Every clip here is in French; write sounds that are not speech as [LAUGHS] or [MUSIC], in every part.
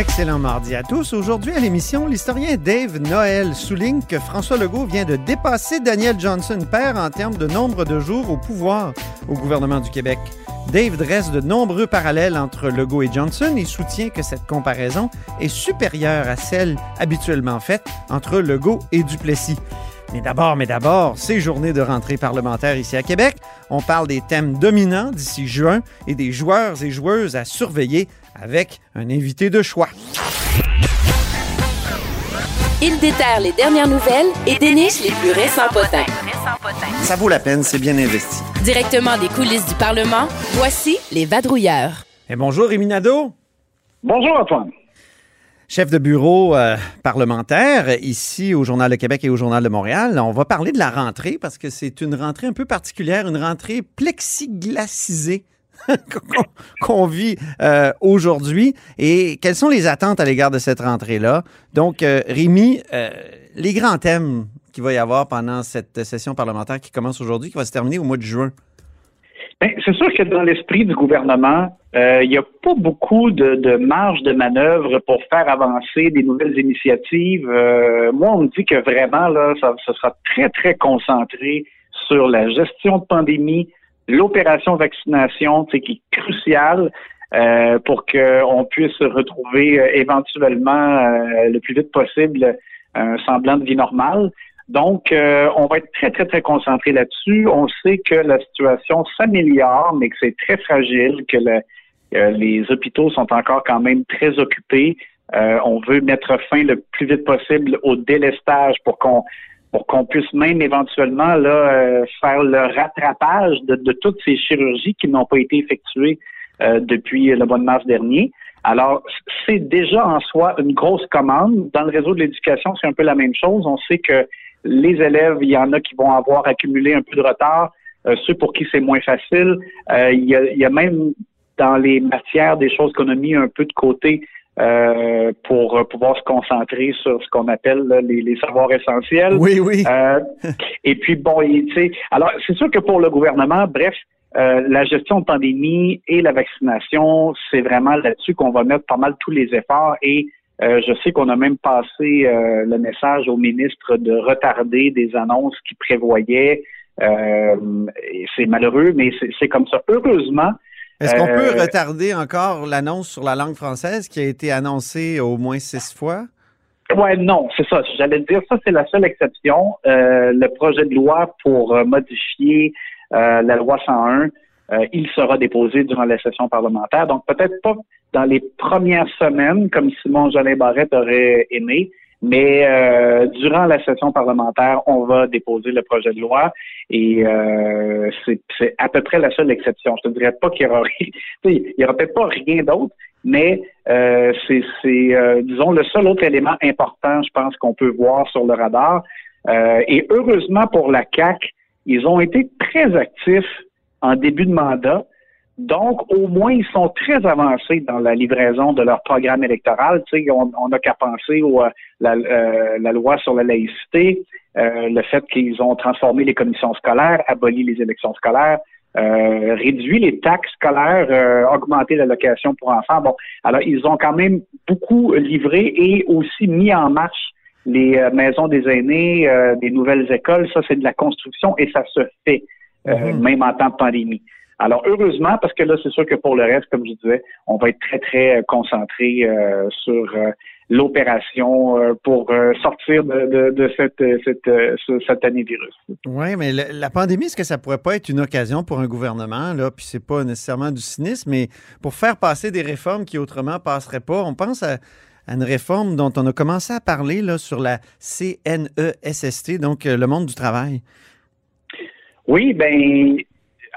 Excellent mardi à tous. Aujourd'hui à l'émission, l'historien Dave Noël souligne que François Legault vient de dépasser Daniel Johnson père en termes de nombre de jours au pouvoir au gouvernement du Québec. Dave dresse de nombreux parallèles entre Legault et Johnson et soutient que cette comparaison est supérieure à celle habituellement faite entre Legault et Duplessis. Mais d'abord, mais d'abord, ces journées de rentrée parlementaire ici à Québec, on parle des thèmes dominants d'ici juin et des joueurs et joueuses à surveiller avec un invité de choix. Il déterre les dernières nouvelles et déniche les plus récents potins. Ça vaut la peine, c'est bien investi. Directement des coulisses du Parlement, voici les vadrouilleurs. Et bonjour, Rémi Nadeau. Bonjour, Antoine. Chef de bureau euh, parlementaire ici au Journal de Québec et au Journal de Montréal. On va parler de la rentrée parce que c'est une rentrée un peu particulière, une rentrée plexiglacisée [LAUGHS] qu'on vit euh, aujourd'hui. Et quelles sont les attentes à l'égard de cette rentrée-là? Donc, euh, Rémi, euh, les grands thèmes qu'il va y avoir pendant cette session parlementaire qui commence aujourd'hui, qui va se terminer au mois de juin. Ben, c'est sûr que dans l'esprit du gouvernement, il n'y a pas beaucoup de, marge de manœuvre pour faire avancer des nouvelles initiatives. moi, on me dit que vraiment, là, ça, ça sera très, très concentré sur la gestion de pandémie, l'opération vaccination, qui est cruciale euh, pour qu'on puisse retrouver euh, éventuellement euh, le plus vite possible un semblant de vie normale. Donc, euh, on va être très, très, très concentré là-dessus. On sait que la situation s'améliore, mais que c'est très fragile, que le, les hôpitaux sont encore quand même très occupés. on veut mettre fin le plus vite possible au délestage pour qu'on pour qu'on puisse même éventuellement là, euh, faire le rattrapage de, de, toutes ces chirurgies qui n'ont pas été effectuées euh, depuis le mois de mars dernier. Alors, c'est déjà en soi une grosse commande. Dans le réseau de l'éducation, c'est un peu la même chose. On sait que les élèves, il y en a qui vont avoir accumulé un peu de retard, euh, ceux pour qui c'est moins facile. il, y a, il y a même dans les matières des choses qu'on a mis un peu de côté euh, pour pouvoir se concentrer sur ce qu'on appelle les, savoirs essentiels. Oui, oui. Euh, [LAUGHS] et puis, bon, tu sais, alors, c'est sûr que pour le gouvernement, bref, euh, la gestion de pandémie et la vaccination, c'est vraiment là-dessus qu'on va mettre pas mal tous les efforts et je sais qu'on a même passé le message au ministre de retarder des annonces qui prévoyaient. c'est malheureux, mais c'est comme ça. Heureusement, est-ce qu'on peut euh, retarder encore l'annonce sur la langue française qui a été annoncée au moins six fois? Ouais, non, c'est ça. J'allais dire, ça, c'est la seule exception. Euh, le projet de loi pour euh, modifier la loi 101, il sera déposé durant la session parlementaire. Donc, peut-être pas dans les premières semaines, comme Simon Jolin Barrette aurait aimé, mais euh, durant la session parlementaire, on va déposer le projet de loi et euh, c'est à peu près la seule exception. Je ne dirais pas qu'il y aura [LAUGHS] aura peut-être pas rien d'autre, mais euh, c'est euh, disons le seul autre élément important, je pense qu'on peut voir sur le radar. Euh, et heureusement pour la CAC, ils ont été très actifs en début de mandat. Donc, au moins, ils sont très avancés dans la livraison de leur programme électoral. Tu sais, on n'a qu'à penser au, euh, la, euh, la, loi sur la laïcité, euh, le fait qu'ils ont transformé les commissions scolaires, aboli les élections scolaires, réduit les taxes scolaires, augmenté l'allocation pour enfants. Bon, alors ils ont quand même beaucoup livré et aussi mis en marche les maisons des aînés, des nouvelles écoles. Ça, c'est de la construction et ça se fait, mm-hmm. même en temps de pandémie. Alors, heureusement, parce que là, c'est sûr que pour le reste, comme je disais, on va être très, très euh, concentré euh, sur euh, l'opération pour sortir de, de, cette, cette, cette année virus. Oui, mais la pandémie, est-ce que ça pourrait pas être une occasion pour un gouvernement, là, puis c'est pas nécessairement du cynisme, mais pour faire passer des réformes qui autrement passeraient pas, on pense à, à une réforme dont on a commencé à parler là, sur la CNESST, donc le monde du travail. Oui, ben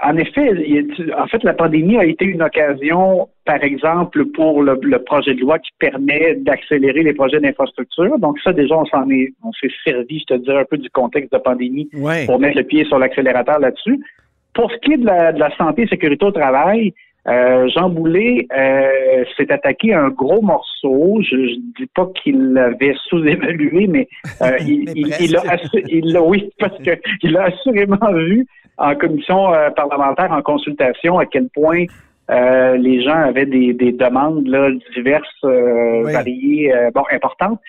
en effet, en fait, la pandémie a été une occasion, par exemple, pour le, projet de loi qui permet d'accélérer les projets d'infrastructure. Donc ça, déjà, on s'en est, on s'est servi, je te dirais, un peu du contexte de pandémie pour mettre le pied sur l'accélérateur là-dessus. Pour ce qui est de la, santé et sécurité au travail, Euh, Jean Boulet euh, s'est attaqué à un gros morceau. Je ne dis pas qu'il l'avait sous-évalué, mais, euh, [LAUGHS] il, Mais il, il, a il l'a, oui, parce que il a assurément vu en commission euh, parlementaire, en consultation, à quel point euh, les gens avaient des, des demandes là, diverses, euh, Oui. variées, euh, bon, importantes.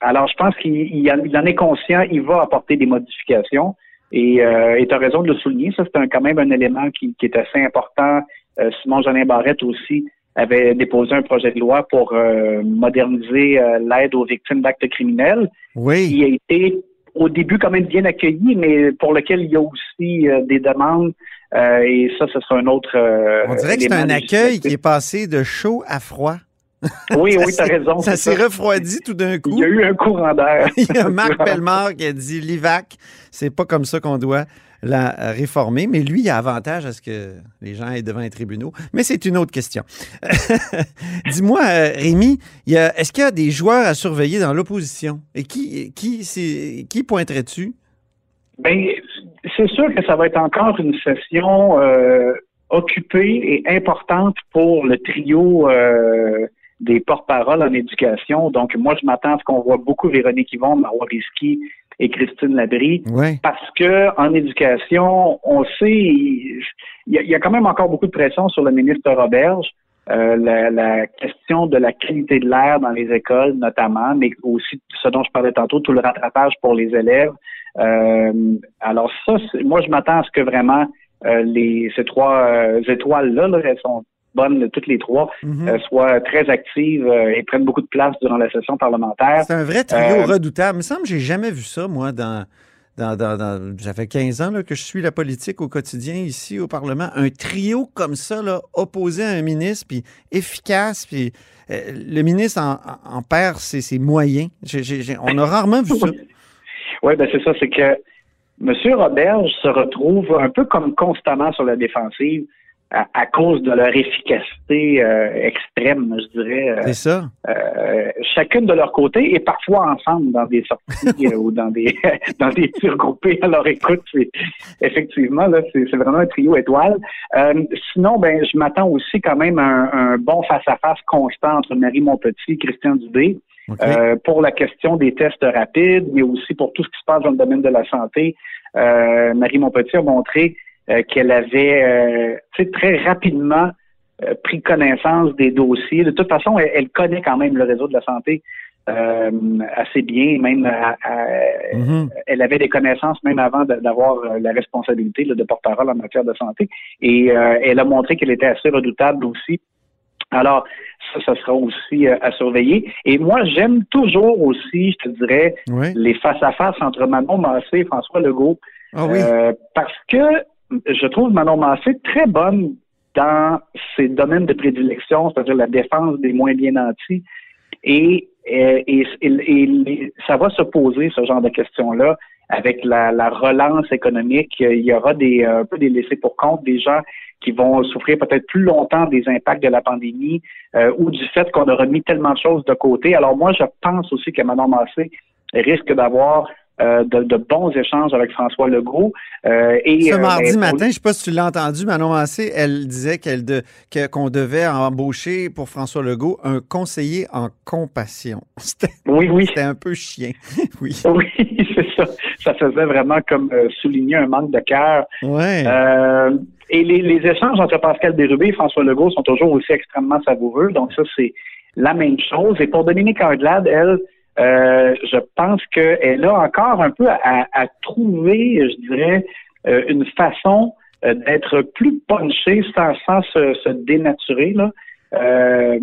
Alors, je pense qu'il il en, est conscient, il va apporter des modifications. Et euh, tu as raison de le souligner, ça c'est un- quand même un élément qui, qui est assez important. Euh, Simon Jeanin Barrette aussi avait déposé un projet de loi pour euh, moderniser euh, l'aide aux victimes d'actes criminels, Oui. qui a été au début quand même bien accueilli, mais pour lequel il y a aussi euh, des demandes. euh, et ça, ce sera un autre. euh, On dirait que c'est un accueil qui est passé de chaud à froid. [LAUGHS] Oui, oui, tu as s'est- raison. Ça s'est refroidi tout d'un coup. Il y a eu un courant d'air. [LAUGHS] Il y a Marc [LAUGHS] Pellemard qui a dit l'IVAC, c'est pas comme ça qu'on doit la réformer, mais lui, il a avantage à ce que les gens aient devant les tribunaux. Mais c'est une autre question. Dis-moi, euh, Rémi, est-ce qu'il y a des joueurs à surveiller dans l'opposition? Et qui, qui, c'est- qui pointerais-tu? Ben, c'est sûr que ça va être encore une session euh, occupée et importante pour le trio euh, des porte-paroles en éducation. Donc, moi, je m'attends à ce qu'on voit beaucoup Véronique Yvon, Marois Risky et Christine Labrie. Oui. Parce que en éducation, on sait, il y, a, il y a quand même encore beaucoup de pression sur le ministre Roberge. Euh, la, la question de la qualité de l'air dans les écoles, notamment, mais aussi ce dont je parlais tantôt, tout le rattrapage pour les élèves. Euh, alors ça, moi, je m'attends à ce que vraiment euh, les ces trois euh, étoiles-là, là, elles sont bonnes toutes les trois, Mhm. euh, soient très actives euh, et prennent beaucoup de place durant la session parlementaire. C'est un vrai trio Euh, redoutable. Il me semble que j'ai jamais vu ça, moi, dans. dans, dans, dans- ça fait 15 ans là, que je suis la politique au quotidien ici au Parlement. Un trio comme ça, là, opposé à un ministre, puis efficace, puis euh, le ministre en, en- perd ses, ses moyens. On a rarement vu ça. [LAUGHS] Oui, ben c'est ça, c'est que M. Roberge se retrouve un peu comme constamment sur la défensive à, à cause de leur efficacité euh, extrême, je dirais. euh, C'est ça. euh, chacune de leur côté et parfois ensemble dans des sorties euh, ou dans des [LAUGHS] dans des tirs groupés. Alors écoute, c'est effectivement là, c'est vraiment un trio étoile. Euh, sinon, ben je m'attends aussi quand même à un, un bon face à face constant entre Marie Montpetit et Christian Dubé. Euh, pour la question des tests rapides, mais aussi pour tout ce qui se passe dans le domaine de la santé. Euh, Marie Montpetit a montré euh, qu'elle avait euh, très rapidement euh, pris connaissance des dossiers. De toute façon, elle, elle connaît quand même le réseau de la santé euh, assez bien, même à- à- Mhm. elle avait des connaissances même avant d'avoir la responsabilité là, de porte-parole en matière de santé. Et euh, elle a montré qu'elle était assez redoutable aussi. Alors, ça, ça sera aussi euh, à surveiller. Et moi, j'aime toujours aussi, je te dirais, Oui. les face-à-face entre Manon Massé et François Legault. Ah oui. Euh, parce que je trouve Manon Massé très bonne dans ses domaines de prédilection, c'est-à-dire la défense des moins bien nantis. Et, euh, ça va se poser, ce genre de questions-là, avec la, la relance économique. Il y aura des, un peu des laissés pour compte, des gens qui vont souffrir peut-être plus longtemps des impacts de la pandémie euh, ou du fait qu'on aura mis tellement de choses de côté. Alors moi, je pense aussi que Manon Massé risque d'avoir euh, de, de bons échanges avec François Legault. Euh, et, Ce euh, mardi ben, matin, je ne sais pas si tu l'as entendu, Manon Massé, elle disait qu'elle de, que- qu'on devait embaucher pour François Legault un conseiller en compassion. [LAUGHS] C'était, Oui, oui. c'était un peu chien. [LAUGHS] oui. Oui, [LAUGHS] c'est ça. Ça faisait vraiment comme souligner un manque de cœur. Ouais. Et les, les échanges entre Pascal Bérubé et François Legault sont toujours aussi extrêmement savoureux. Donc ça, c'est la même chose. Et pour Dominique Anglade, elle, euh, je pense qu'elle a encore un peu à, à trouver, je dirais, euh, une façon euh, d'être plus punchée sans, sans se, se dénaturer. Là. Euh,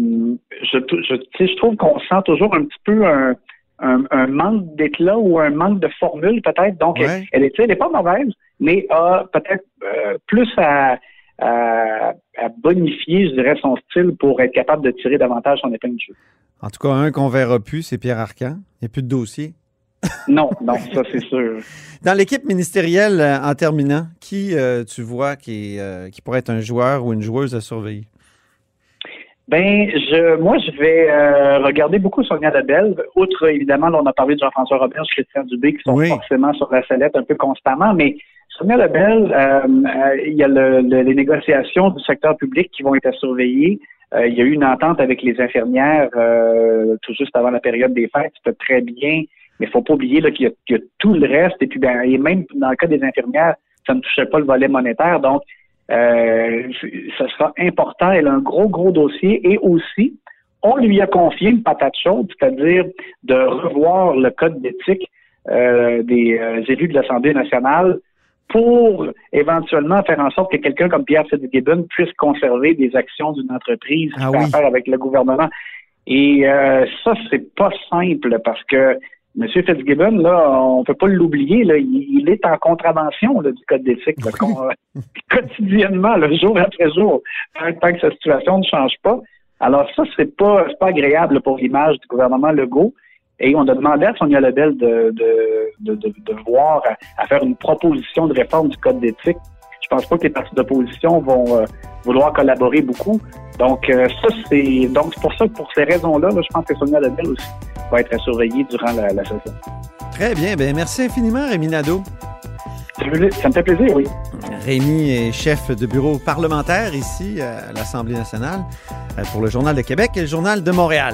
je, je, je trouve qu'on sent toujours un petit peu un, un, un manque d'éclat ou un manque de formule peut-être. Donc, Ouais. elle, elle est, elle est pas mauvaise, mais a peut-être euh, plus à, à, à bonifier, je dirais, son style pour être capable de tirer davantage son épingle du jeu. En tout cas, un qu'on verra plus, c'est Pierre Arcan. Il n'y a plus de dossier. Non, non, ça c'est sûr. [LAUGHS] Dans l'équipe ministérielle, euh, en terminant, qui euh, tu vois qui, euh, qui pourrait être un joueur ou une joueuse à surveiller? Ben, je, moi, je vais euh, regarder beaucoup Sonia Labelle. Outre, évidemment, là, on a parlé de Jean-François Robert, Christian Dubé, qui sont Oui. forcément sur la sellette un peu constamment, mais Sonia Lebel, euh, euh, il y a le, le, les négociations du secteur public qui vont être surveillées. Euh, il y a eu une entente avec les infirmières euh, tout juste avant la période des fêtes. C'était très bien, mais il faut pas oublier qu'il y, y, a tout le reste. Et puis, ben, et même dans le cas des infirmières, ça ne touchait pas le volet monétaire. Donc, euh, ça sera important. Elle a un gros, gros dossier. Et aussi, on lui a confié une patate chaude, c'est-à-dire de revoir le code d'éthique euh, des élus de l'Assemblée nationale pour éventuellement faire en sorte que quelqu'un comme Pierre Fitzgibbon puisse conserver des actions d'une entreprise ah qui oui. a affaire avec le gouvernement. Et euh, ça, c'est pas simple parce que M. Fitzgibbon, là, on peut pas l'oublier, là, il, il, est en contravention là, du code d'éthique là, [LAUGHS] quotidiennement, là, jour après jour, tant, tant que sa situation ne change pas. Alors ça, c'est pas, pas agréable pour l'image du gouvernement Legault. Et on a demandé à Sonia Lebel de, de, de, voir à, à, faire une proposition de réforme du code d'éthique. Je pense pas que les partis d'opposition vont euh, vouloir collaborer beaucoup. Donc euh, ça, c'est donc c'est pour ça, pour ces raisons-là, là, je pense que Sonia Lebel aussi va être surveillée durant la, la session. Très bien. Ben merci infiniment, Rémi Nadeau. Ça me fait plaisir, oui. Rémi est chef de bureau parlementaire ici à l'Assemblée nationale pour le Journal de Québec et le Journal de Montréal.